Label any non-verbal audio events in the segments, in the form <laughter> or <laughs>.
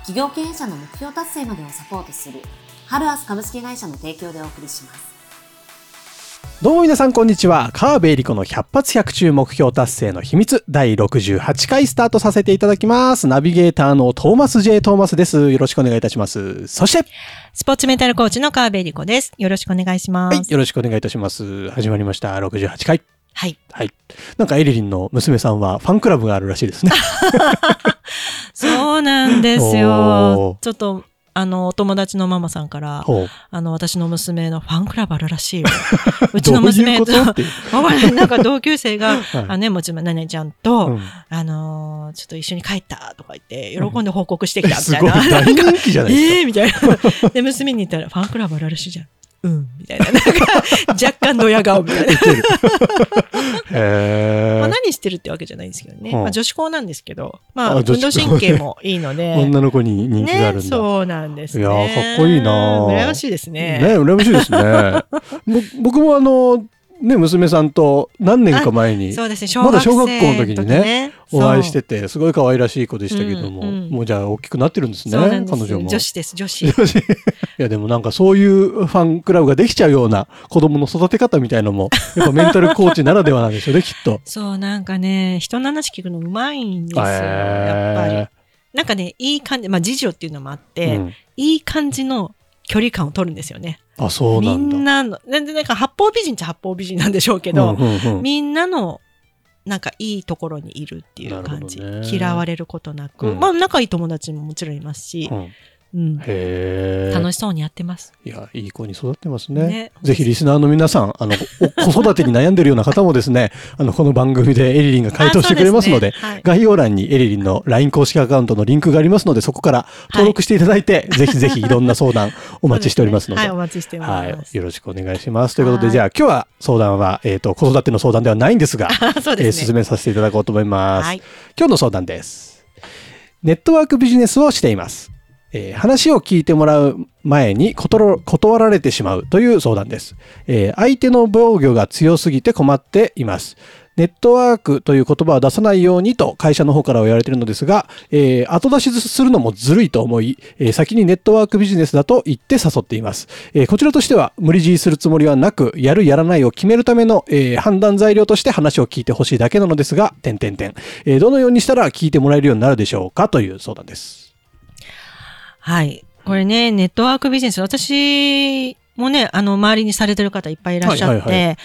企業経営者の目標達成までをサポートするハルアス株式会社の提供でお送りしますどうも皆さんこんにちは。川辺恵里子の100発100中目標達成の秘密第68回スタートさせていただきます。ナビゲーターのトーマス J. トーマスです。よろしくお願いいたします。そして、スポーツメンタルコーチの川辺理子です。よろしくお願いします。はい、よろしくお願いいたします。始まりました。68回。はい。はい。なんかエリリンの娘さんはファンクラブがあるらしいですね。<laughs> そうなんですおよー。ちょっと、あの、お友達のママさんから。あの、私の娘のファンクラブあるらしいよ。<laughs> うちの娘と、<laughs> なんか同級生が、はいあね、もちろん、なねちゃんと、うんあのーちょっと一緒に帰ったとか言って、喜んで報告してきたみすごいたいな。大人気じゃないですか。ええー、みたいな。で、娘に言ったら、ファンクラブあるらしいじゃん。うん、みたいな。なんか、若干ドヤ顔みたいな。<laughs> まあ、何してるってわけじゃないんですけどね。うんまあ、女子校なんですけど、まあ、あ運動神経もいいので。<laughs> 女の子に人気があるんだ。ね、そうなんですね。いやーかっこいいなー羨ましいですね。ね、羨ましいですね。<laughs> ぼ僕もあの、ね、娘さんと何年か前にそうですね、小まだ小学校の時にねそうお会いしてて、すごい可愛らしい子でしたけども、うんうんもうじゃあ大きくなってるんですね、す彼女も。女子です、女子。いやでもなんかそういうファンクラブができちゃうような子供の育て方みたいのも、やっぱメンタルコーチならではなんでしょうね、<laughs> きっと。そう、なんかね、人の話聞くのうまいんですよ、やっぱりえ。なんかね、いい感じ、まあ、次女っていうのもあっーて、うんいい感じの距離感を取るんですよね。あ、そうなみんだ。んなの、なんでなんか八方美人っちゃ八方美人なんでしょうけど、うんうんうんみんなの、なんかいいところにいるっていう感じ。ね嫌われることなく。うんまあ仲いい友達ももちろんいますしう、んうんへえ。楽しそうにやってます。いや、いい子に育ってますね。ねぜひリスナーの皆さん、あの、お <laughs> 子育てに悩んでるような方もですね、あの、この番組でエリリンが回答してくれますので、あそうすねはい概要欄にエリリンの LINE 公式アカウントのリンクがありますので、そこから登録していただいて、<laughs> ぜひぜひいろんな相談お待ちしておりますので。はい、お待ちしてまはい。す。よろしくお願いします。ということで、はいじゃあ今日は相談は、えっ、と、子育ての相談ではないんですが、<laughs> そうえーですね。進めさせていただこうと思います。はい。今日の相談です。ネットワークビジネスをしています。えー話を聞いてもらう前に断られてしまうという相談です、えー相手の防御が強すぎて困っています。ネットワークという言葉を出さないようにと会社の方からは言われているのですが、えー後出しするのもずるいと思い、えー先にネットワークビジネスだと言って誘っています。えーこちらとしては無理強いするつもりはなく、やるやらないを決めるための、えー判断材料として話を聞いてほしいだけなのですが、点々点。えどのようにしたら聞いてもらえるようになるでしょうかという相談です。はい。これね、ネットワークビジネス、私もね、あの、周りにされてる方いっぱいいらっしゃって、はいはいは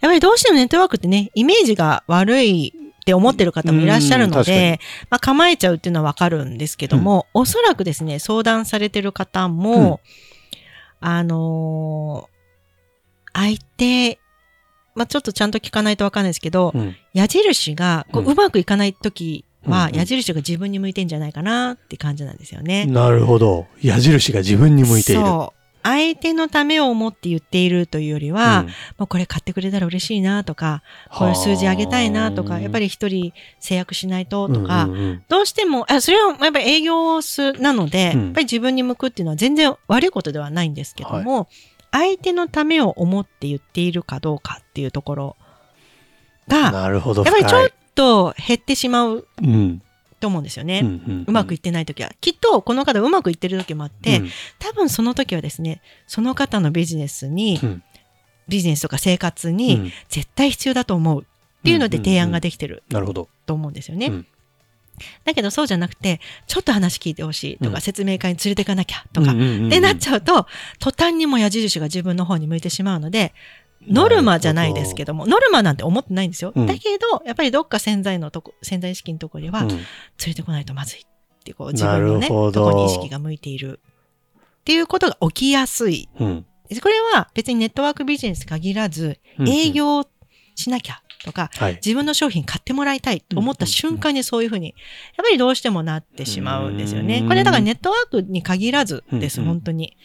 やっぱりどうしてもネットワークってね、イメージが悪いって思ってる方もいらっしゃるので、まあ、構えちゃうっていうのはわかるんですけども、おそらくですね、相談されてる方も、あのー相手、まあ、ちょっとちゃんと聞かないとわかんないですけど、うん。矢印がこう,、ううんまくいかないときは、矢印が自分に向いてんじゃないかなって感じなんですよね。なるほど。矢印が自分に向いている。そう。相手のためを思って言っているというよりは、うんもうこれ買ってくれたら嬉しいなとか、こういう数字上げたいなとか、やっぱり一人制約しないととか、うんうんうんどうしても、あそれはやっぱり営業すなので、うんやっぱり自分に向くっていうのは全然悪いことではないんですけども、相手のためを思って言っているかどうかっていうところが、なるほど。やっぱりちょっと減ってしまううんと思うんですよね。うんうんうまくいってない時は。きっとこの方うまくいってる時もあって、うん多分その時はですね、その方のビジネスに、うんビジネスとか生活うにん絶対必要だと思うっていうので提案ができてるなるほど。と思うんですよね。うんだけどそうじゃなくて、ちょっと話聞いてほしいとか、うん説明会に連れてかなきゃとか、ってなっちゃうと、途端にも矢印が自分の方に向いてしまうので、ノルマじゃないですけども、ノルマなんて思ってないんですよ。うん。だけど、やっぱりどっか潜在のとこ、潜在意識のところでは、うん。連れてこないとまずいって、こう自分のね、とこに意識が向いているっていうことが起きやすい。うん。これは別にネットワークビジネス限らず、うん。営業しなきゃとか、はい。自分の商品買ってもらいたいと思った瞬間にそういうふうに、やっぱりどうしてもなってしまうんですよねう。んこれだからネットワークに限らずです、うん本当に。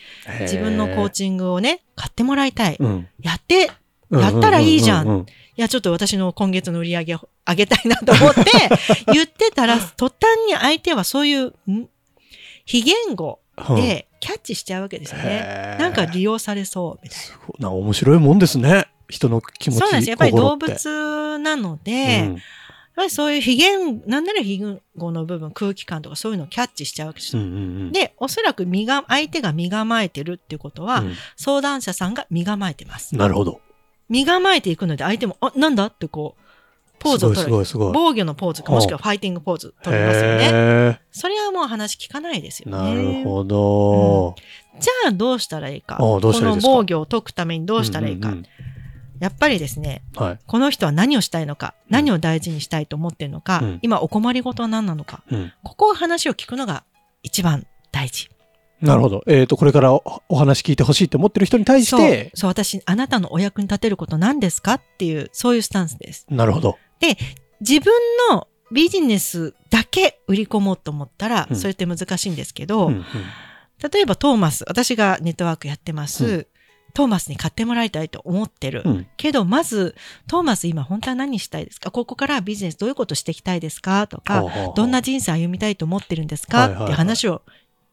自分のコーチングをね、買ってもらいたい。うん。やって、やったらいいじゃんいや、ちょっと私の今月の売り上げを上げたいなと思って、<laughs> 言ってたら、途端に相手はそういう、ん？非言語うんでキャッチしちゃうわけですよね。なんか利用されそう、みたいすごいなんか面白いもんですね。人の気持な。ちそうなんです。やっぱり動物なので、うんやっぱりそういう非言、なんなら非言語の部分、空気感とかそういうのをキャッチしちゃうわけですよ。うんうんうんで、おそらく身が、相手が身構えてるっていうことは、うん相談者さんが身構えてます。なるほど。身構えていくので、相手も、あ、なんだってこう、ポーズを取る。防御のポーズか、もしくはファイティングポーズ取りますよね。へそれはもう話聞かないですよーね。なるほど。じゃあどうしたらいいか。ああどうしたらいいか？この防御を解くためにどうしたらいいか。うんうんやっぱりですね、うんはい。この人は何をしたいのか、何を大事にしたいと思っているのか、うん今お困りごとは何なのか、うんここを話を聞くのが一番大事。なるほど。えっと、これからおお話聞いてほしいって思ってる人に対しそうて、、そう、私、あなたのお役に立てること何ですかっていう、そういうスタンスです。なるほど。自分のビジネスだけ売り込もうと思ったら、うんそれって難しいんですけど、うんうん例えばトーマス、私がネットワークやってます、うトーマスに買ってもらいたいと思ってる。うん。けど、まず、トーマス今本当は何したいですか？ここからビジネスどういうことしていきたいですか？とか、どんな人生歩みたいと思ってるんですか、はいはいはい。って話を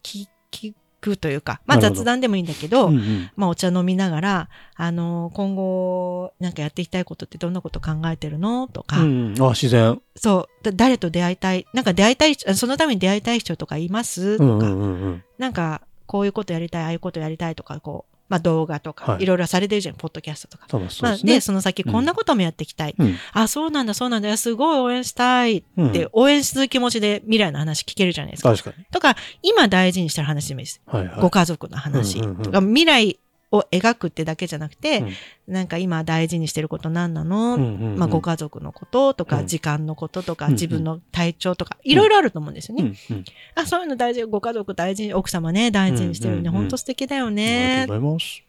聞聞くというか、まあ雑談でもいいんだけど、うんうん。まあお茶飲みながら、あのー今後なんかやっていきたいことってどんなこと考えてるの？とか、うんうん。あ、自然。そう、だ誰と出会いたい、なんか出会いたい人、そのために出会いたい人とかいます？とか、うんうんうん。うん。なんかこういうことやりたい、ああいうことやりたいとか、こう、まあ動画とか、はいいろいろされてるじゃん、ポッドキャストとか。そうそうまあ、ですね。で、その先こんなこともやっていきたい。うんあ、そうなんだ、そうなんだ、すごい応援したいっうんて、応援する気持ちで未来の話聞けるじゃないですか。確かに。とか、今大事にしてる話でもいいです。はいはい。ご家族の話うんうんうんとか、未来を描くってだけじゃなくて、うん。なんか今大事にしてること何なの、うんうんうん。まあ、ご家族のこととか、うん。時間のこととか、自分の体調とか、いろいろあると思うんですよね。うんうん。あ、そういうの大事、ご家族大事。に、奥様ね、大事にしてるね。うんうんうん本当素敵だよありねがとうございます。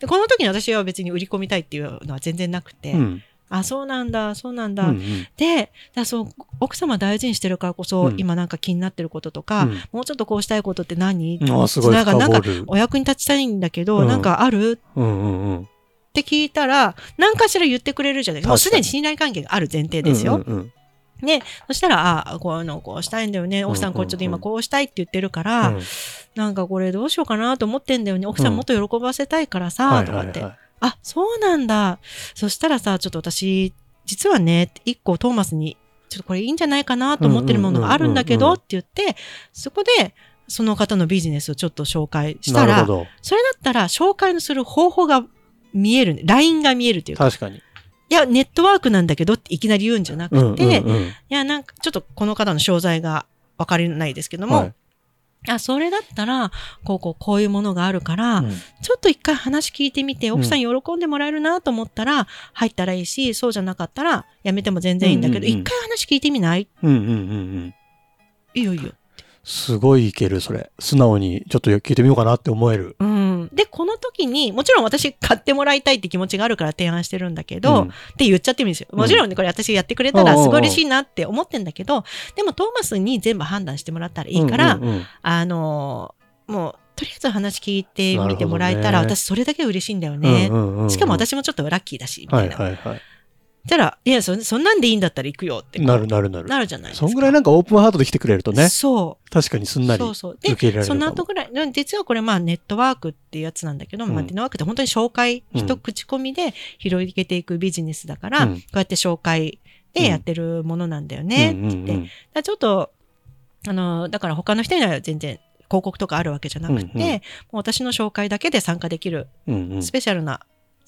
で。この時に私は別に売り込みたいっていうのは全然なくて、うんあ、そうなんだ、そうなんだ。うんうんで、だそう、奥様大事にしてるからこそ、うん今なんか気になってることとか、うんもうちょっとこうしたいことって何、あすごいなんか、なんか。お役に立ちたいんだけど、うんなんかある？うんうんうん。って聞いたら、何かしら言ってくれるじゃない？もうす確かにでに信頼関係がある前提ですよ。うんうんうんね、そしたら、あこういうのこうしたいんだよね。奥さんこれちょっと今こうしたいって言ってるから、うんなんかこれどうしようかなと思ってんだよね。奥さんもっと喜ばせたいからさ、はいとかって。はいはい。あ、そうなんだ。そしたらさ、ちょっと私、実はね、一個トーマスに、ちょっとこれいいんじゃないかなと思ってるものがあるんだけど、って言って、そこで、その方のビジネスをちょっと紹介したら。それだったら紹介のする方法が見える、ラインが見えるというか、確かに。いや、ネットワークなんだけどっていきなり言うんじゃなくて、いや、なんか、ちょっとこの方の商材がわかりないですけども、はいあ、それだったら、こう、こう、こういうものがあるから、うんちょっと一回話聞いてみて、奥さん喜んでもらえるなと思ったら、入ったらいいし、そうじゃなかったら、やめても全然いいんだけど、一、回話聞いてみない？うんうんうんうん。いいよいいよ。すごいいける、それ。素直にちょっと聞いてみようかなって思える。うん。で、この時に、もちろん私買ってもらいたいって気持ちがあるから提案してるんだけど、うんって言っちゃってもいいんですよ。もちろんね、これ私やってくれたらすごい嬉しいなって思ってんだけど、でもトーマスに全部判断してもらったらいいから、うんうんうんあのーもう、とりあえず話聞いてみてもらえたら、ね私それだけ嬉しいんだよね。うんうんうんうんしかも私もちょっとラッキーだし、みたはいいな。はいはい。たら、いやそ、そんなんでいいんだったら行くよってなるなるなる。なるじゃないですか。そんぐらいなんかオープンハートで来てくれるとね、そう。確かにすんなりそうそう。受で、そけ入れられるかも。の後ぐらい、で実はこれまあネットワークっていうやつなんだけど、うんまあネットワークって本当に紹介、うん一口コミで広げていくビジネスだから、うんこうやって紹介でやってるものなんだよね、ってちょっと、あの、だから他の人には全然広告とかあるわけじゃなくて、うんうんもう私の紹介だけで参加できるスペシャルな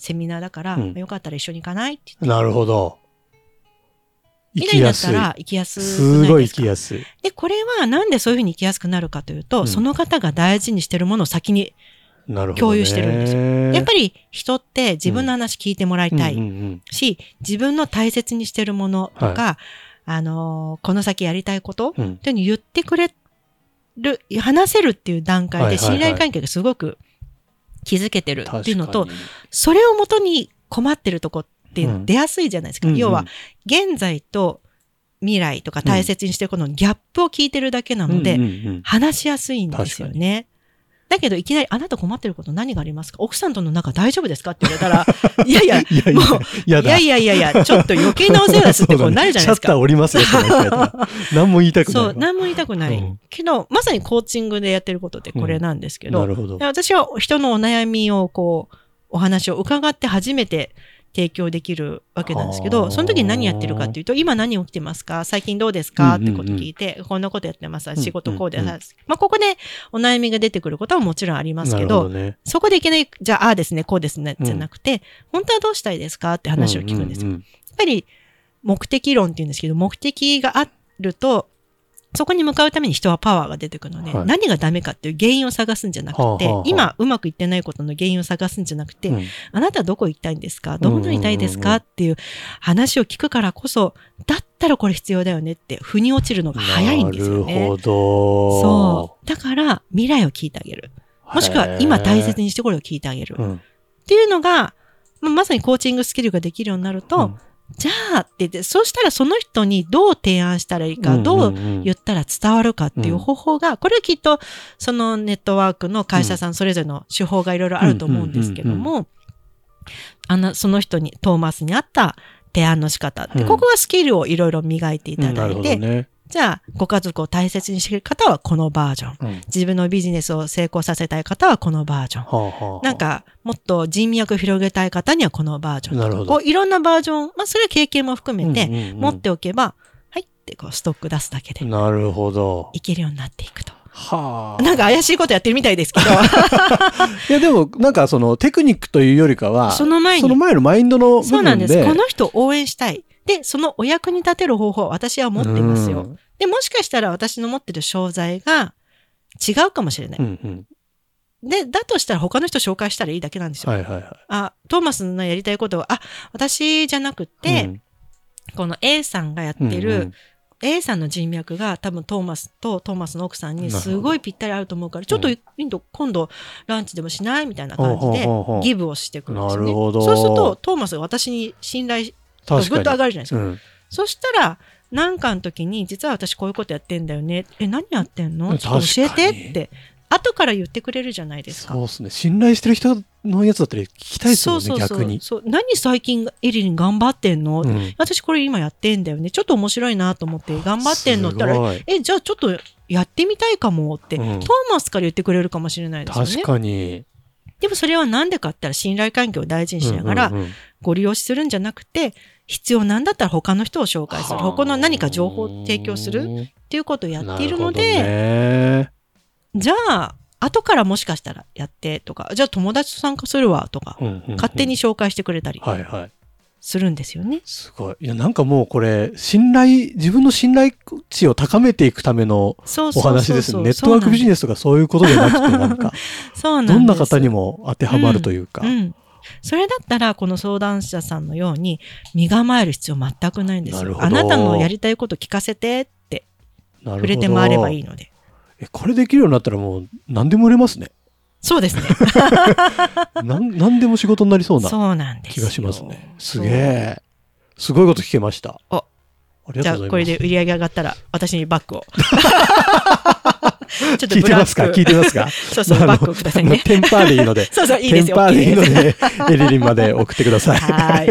セミナーだから、うんよかったら一緒に行かないって言って。なるほど。行みたいになっきやすい。たら行きやすくすごいないですか？行きやすい。で、これはなんでそういうふうに行きやすくなるかというと、うんその方が大事にしてるものを先に、なるほど、ね。共有してるんですよやっぱり人って自分の話聞いてもらいたいうんうんし、自分の大切にしてるものとか、あのーこの先やりたいこと、うんうんというのを言ってくれる、話せるっていう段階はいはいはいで信頼関係がすごく築けてるっていうのと、それをもとに困ってるとこっって出やすいじゃないですか。うん要は、現在と未来とか大切にしてるこのギャップを聞いてるだけなので、話しやすいんですよね。だけど、いきなり、あなた困ってること何がありますか？奥さんとの仲大丈夫ですか？って言われたら、<laughs> いやいや、いやいやもう。いやいやいやいや、ちょっと余計なお世話ですってこう <laughs> なるじゃないですか。シャッター降りますよ、何も言いたくないわ。そう、何も言いたくない。うんけど、まさにコーチングでやってることってこれなんですけど、なるほどで。私は人のお悩みをこう、お話を伺って初めて提供できるわけなんですけど、その時に何やってるかっていうと、今何起きてますか？最近どうですか、うんうんうん。ってこと聞いて、こんなことやってます。んうん仕事こうで、まあ、ここでお悩みが出てくることはもちろんありますけど、どね。そこでいきなり、じゃあ、ああですね、こうですね、うん。じゃなくて、本当はどうしたいですか？って話を聞くんですよ。ううやっぱり、目的論って言うんですけど、目的があると、そこに向かうために人はパワーが出てくるので、はい何がダメかっていう原因を探すんじゃなくて、はあはあはあ今うまくいってないことの原因を探すんじゃなくて、うんあなたはどこ行きたいんですか？どこにいたいですか？っていう話を聞くからこそ、だったらこれ必要だよねって、腑に落ちるのが早いんですよなるねほ。ど。そう。だから、未来を聞いてあげる。もしくは、今大切にしてこれを聞いてあげる。うん。っていうのが、まあまさにコーチングスキルができるようになると、うんじゃあって言って、そうしたらその人にどう提案したらいいか、どう言ったら伝わるかっていう方法が、これはきっとそのネットワークの会社さんそれぞれの手法がいろいろあると思うんですけども、あの、その人に、トーマスに合った提案の仕方って、うんここはスキルをいろいろ磨いていただいて。じゃあ、ご家族を大切にしている方はこのバージョン。うん自分のビジネスを成功させたい方はこのバージョン。はあはあはあなんか、もっと人脈を広げたい方にはこのバージョン。なるほどこう、いろんなバージョン、まあ、それは経験も含めて、うんうんうん持っておけば、はいってこう、ストック出すだけで、なるほど。いけるようになっていくと。はあ。なんか怪しいことやってるみたいですけど、<laughs> いやでも、なんかそのテクニックというよりかは、その前にその前のマインドの部分で。そうなんです。この人を応援したい。で、そのお役に立てる方法は私は持ってますよ。うんで、もしかしたら私の持ってる商材が違うかもしれない。うんうん。で、だとしたら他の人紹介したらいいだけなんですよ。はいはいはい。あ、トーマスのやりたいことは、あ、私じゃなくて、うんこの A さんがやってる、うんうん A さんの人脈が多分トーマスとトーマスの奥さんにすごいぴったり合うと思うから、ちょっとインド今度ランチでもしないみたいな感じでギブをしてくるんですよね。なるほどそうするとトーマスが私に信頼がぐっと上がるじゃないですか。に。うんそしたら、なんかの時に、実は私こういうことやってんだよね。え、何やってんの？教えてって、後から言ってくれるじゃないですか。そうですね。信頼してる人のやつだったら聞きたいですもんね、そうそうそう逆に。そう。何最近エリリン頑張ってんの、うん私これ今やってんだよね。ちょっと面白いなと思って頑張ってんのって言ったら、え、じゃあちょっとやってみたいかもって、うんトーマスから言ってくれるかもしれないですよね。確かに。でもそれはなんでかって言ったら信頼関係を大事にしながらご利用しするんじゃなくて、必要なんだったら他の人を紹介する。はあ他の何か情報を提供するっていうことをやっているのなで、るじゃあ、後からもしかしたらやってとか、じゃあ友達と参加するわとか、勝手に紹介してくれたり。はいはい。するんですよね。すごい。いや、なんかもうこれ、信頼、自分の信頼値を高めていくためのお話ですね。ネットワークビジネスとかそういうことじゃなくて、<laughs> なんか、そうなん。どんな方にも当てはまるというか。うん。それだったら、この相談者さんのように、身構える必要全くないんですよ。なあなたのやりたいこと聞かせてって、触れて回ればいいので。え、これできるようになったらもう何でも売れますね。そうですね。<laughs> なん何でも仕事になりそうなそうなんですよ。気がしますね。すげえ。すごいこと聞けました。おありじゃあ。これで売り上げ上がったら、私にバッグを。<laughs> <laughs> ちょっと聞いてますか？聞いてますか？<laughs> そうそう、バッグをくださいね。テンパーでいいので。<laughs> そうそう、いいですよ。テンパーでいいのでエリリンまで送ってください。はい。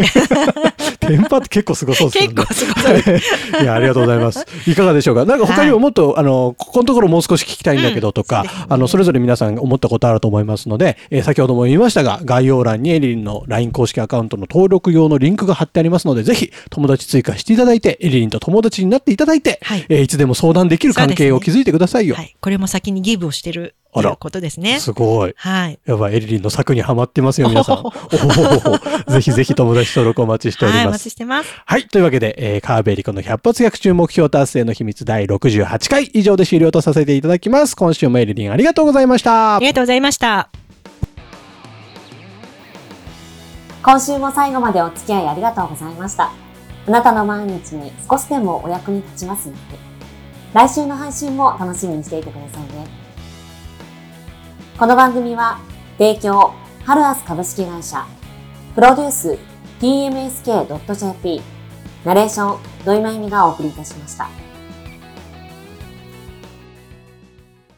テンパーって結構すごそうですよね。結構すごい。いや、ありがとうございます。いかがでしょうか？なんか他にももっと、あの、ここのところもう少し聞きたいんだけどとか、うんあの、それぞれ皆さん思ったことあると思いますので、えー先ほども言いましたが、概要欄にエリリンの LINE 公式アカウントの登録用のリンクが貼ってありますので、ぜひ友達追加していただいて、エリリンと友達になっていただいて、はいえーいつでも相談できる関係を築いてくださいよ。はい。これも先にギブをしてるということですね。すごい。はい。やばい、エリリンの策にはまってますよ、皆さん。<laughs> おおぜひぜひ友達登録お待ちしておりはい、おます待ち。してます。はい。というわけで、えー、川辺理子の100発逆中目標達成の秘密第68回以上で終了とさせていただきます。今週もエリリンありがとうございましたあ。りがとうございました。今週も最後までお付き合いありがとうございました。あなたの毎日に少しでもお役に立ちますように。来週の配信も楽しみにしていてくださいね。この番組は、提供、ハルアス株式会社、プロデュース、tmsk.jp ナレーション、土井まゆみがお送りいたしました。